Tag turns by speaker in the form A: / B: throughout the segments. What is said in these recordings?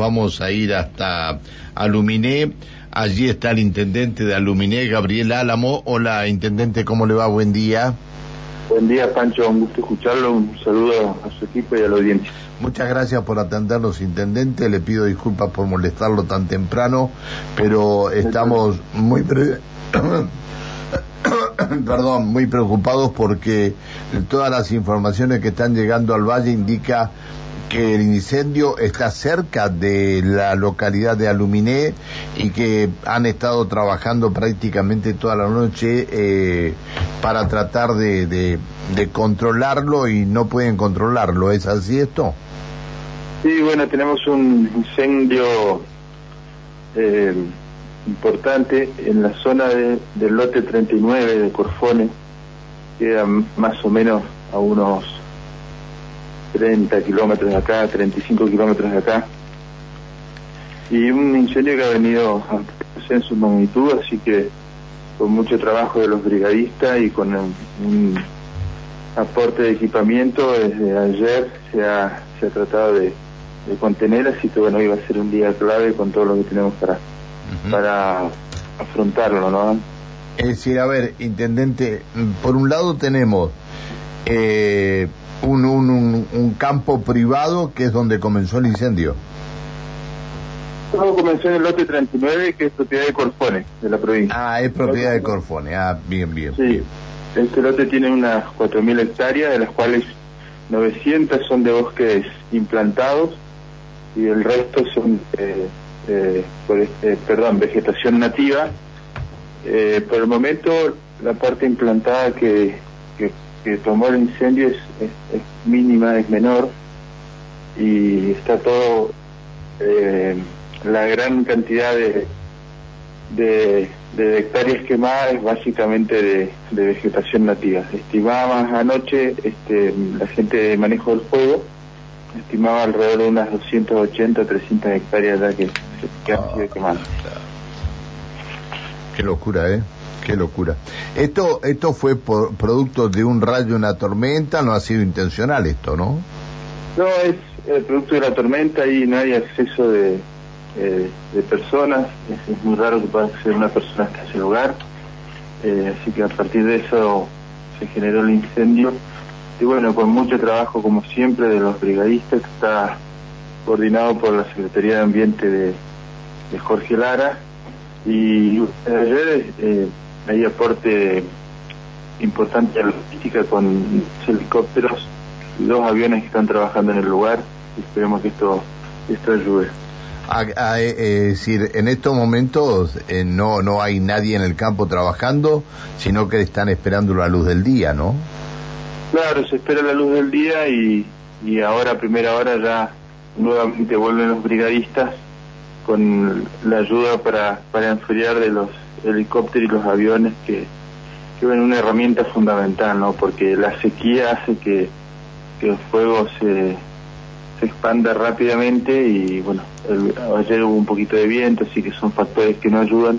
A: vamos a ir hasta Aluminé. Allí está el intendente de Aluminé, Gabriel Álamo. Hola, intendente, ¿cómo le va? Buen día.
B: Buen día, Pancho. Un gusto escucharlo. Un saludo a su equipo y a la audiencia.
A: Muchas gracias por atendernos, intendente. Le pido disculpas por molestarlo tan temprano, pero estamos muy perdón, muy preocupados porque todas las informaciones que están llegando al valle indica que el incendio está cerca de la localidad de Aluminé y que han estado trabajando prácticamente toda la noche eh, para tratar de, de, controlarlo y no pueden controlarlo. ¿Es así esto?
B: Sí, bueno, tenemos un incendio eh, importante en la zona del lote 39 de Corfone, queda más o menos a unos 30 kilómetros de acá, 35 kilómetros de acá, y un incendio que ha venido en su magnitud, así que con mucho trabajo de los brigadistas y con un aporte de equipamiento desde ayer se ha, se ha tratado de, contener, así que bueno, iba a ser un día clave con todo lo que tenemos para, para afrontarlo, ¿no?
A: Es decir, a ver, intendente, por un lado tenemos eh, un, un, un, campo privado que es donde comenzó el incendio.
B: Todo comenzó en el lote 39, que es propiedad de Corfone, de la provincia.
A: Ah, es propiedad de Corfone, ah, bien, bien.
B: Sí, este lote tiene unas 4.000 hectáreas, de las cuales 900 son de bosques implantados y el resto son, eh, eh, eh perdón, vegetación nativa. Eh, por el momento, la parte implantada que, que que tomó el incendio es, mínima, es menor y está todo, eh, la gran cantidad de, de, hectáreas quemadas es básicamente de, vegetación nativa. Estimaba anoche este, la gente de manejo del fuego, estimaba alrededor de unas 280, 300 hectáreas ya que han sido quemadas.
A: Qué locura, ¿eh? Qué locura. Esto, esto fue por, producto de un rayo, una tormenta, no ha sido intencional esto, ¿no?
B: No, es el producto de la tormenta y no hay acceso de, eh, personas. Es, muy raro que pueda ser una persona hasta ese lugar. Eh, así que a partir de eso se generó el incendio. Y bueno, con mucho trabajo, como siempre, de los brigadistas, que está coordinado por la Secretaría de Ambiente de Jorge Lara. Y ayer eh, hay aporte importante a la logística con helicópteros y dos aviones que están trabajando en el lugar esperemos que esto, esto ayude.
A: Eh, es decir, en estos momentos eh, no, no hay nadie en el campo trabajando, sino que están esperando la luz del día, ¿no?
B: Claro, se espera la luz del día y, y ahora, a primera hora, ya nuevamente vuelven los brigadistas con la ayuda para, para enfriar de los helicópteros y los aviones que, que ven una herramienta fundamental, ¿no? Porque la sequía hace que, el fuego se, se expanda rápidamente y bueno, ayer hubo un poquito de viento, así que son factores que no ayudan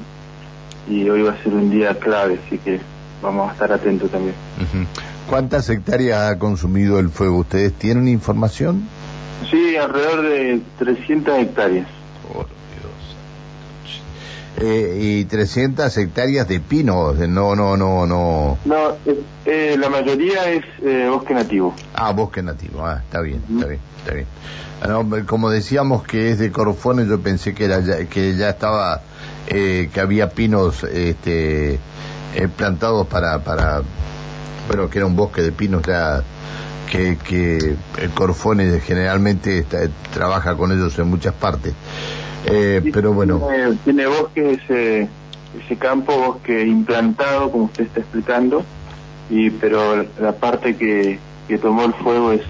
B: y hoy va a ser un día clave, así que vamos a estar atentos también.
A: ¿Cuántas hectáreas ha consumido el fuego? ¿Ustedes tienen información?
B: Sí, alrededor de 300 hectáreas.
A: Eh, y 300 hectáreas de pinos. No, no, no, no.
B: No, eh, eh, la mayoría es bosque nativo.
A: Ah, bosque nativo. Ah, está bien, está bien, está bien. Como decíamos que es de Corfones, yo pensé que era ya, que ya estaba, que había pinos este, plantados para, para, bueno, que era un bosque de pinos ya que, que el Corfones generalmente trabaja con ellos en muchas partes. Eh, pero bueno.
B: Tiene, bosque ese, ese campo, bosque implantado, como usted está explicando, y pero la parte que, que tomó el fuego es,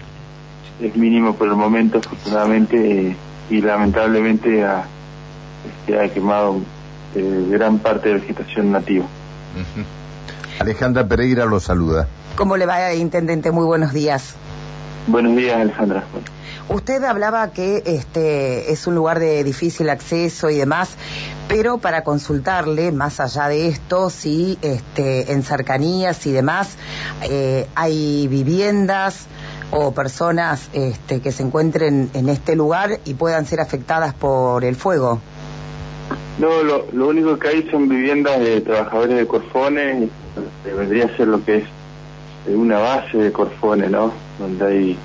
B: es mínimo por el momento, afortunadamente, y lamentablemente ha, este, ha quemado eh, gran parte de vegetación nativa.
A: Alejandra Pereira lo saluda.
C: ¿Cómo le va, intendente? Muy buenos días.
B: Buenos días, Alejandra.
C: Usted hablaba que este es un lugar de difícil acceso y demás, pero para consultarle, más allá de esto, si este, en cercanías y demás eh, hay viviendas o personas este, que se encuentren en este lugar y puedan ser afectadas por el fuego?
B: No, lo, lo único que hay son viviendas de trabajadores de Corfone, vendría a ser lo que es eh, una base de Corfone, ¿no? Donde hay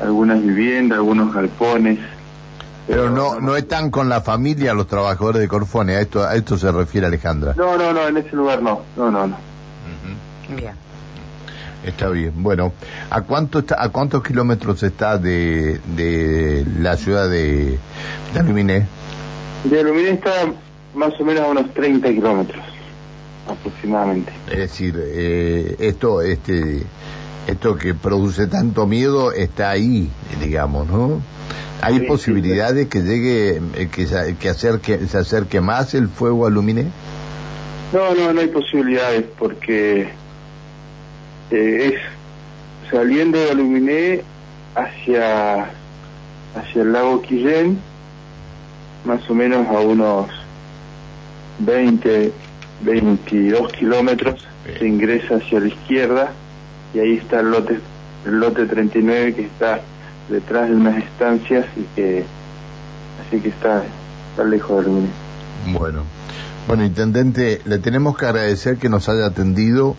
B: algunas viviendas, algunos galpones.
A: Pero no no están con la familia los trabajadores de Corfone, a esto a esto se refiere Alejandra.
B: No, no, no, en ese lugar no, no, no, no.
C: Bien.
A: Está bien. Bueno, ¿a cuánto está, a cuántos kilómetros está de, de la ciudad de, de Aluminé?
B: De Aluminé está más o menos a unos 30 kilómetros aproximadamente.
A: Es decir, eh, esto este esto que produce tanto miedo está ahí, digamos, ¿no? ¿Hay
B: Sí,
A: posibilidades que llegue, eh, que, se, que acerque, se acerque más el fuego a Luminé?
B: No, no, no hay posibilidades porque eh, es saliendo de Aluminé hacia, hacia el lago Quillén, más o menos a unos 20, 22 kilómetros, se ingresa hacia la izquierda y ahí está el lote, el lote 39 que está detrás de unas estancias y que así que está, está lejos de Aluminé.
A: Bueno, bueno, intendente, le tenemos que agradecer que nos haya atendido.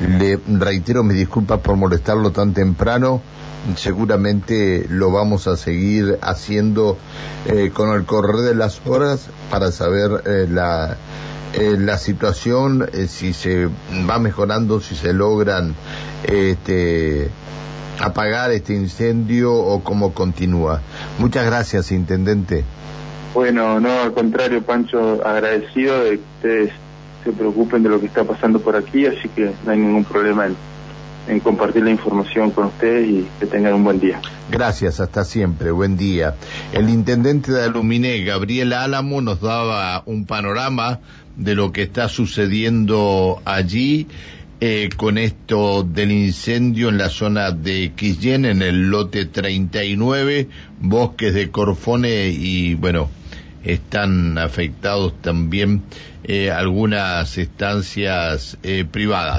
A: Le reitero mis disculpas por molestarlo tan temprano. Seguramente lo vamos a seguir haciendo eh, con el correr de las horas para saber eh, la, eh, la situación, eh, si se va mejorando, si se logran este, apagar este incendio o cómo continúa. Muchas gracias, intendente.
B: Bueno, no, al contrario, Pancho, agradecido de que ustedes se preocupen de lo que está pasando por aquí, así que no hay ningún problema en, en compartir la información con ustedes y que tengan un buen día.
A: Gracias, hasta siempre, buen día. El intendente de Aluminé, Gabriel Álamo, nos daba un panorama de lo que está sucediendo allí eh, con esto del incendio en la zona de Quillén, en el lote 39, bosques de Corfone y bueno, están afectados también eh, algunas estancias eh, privadas.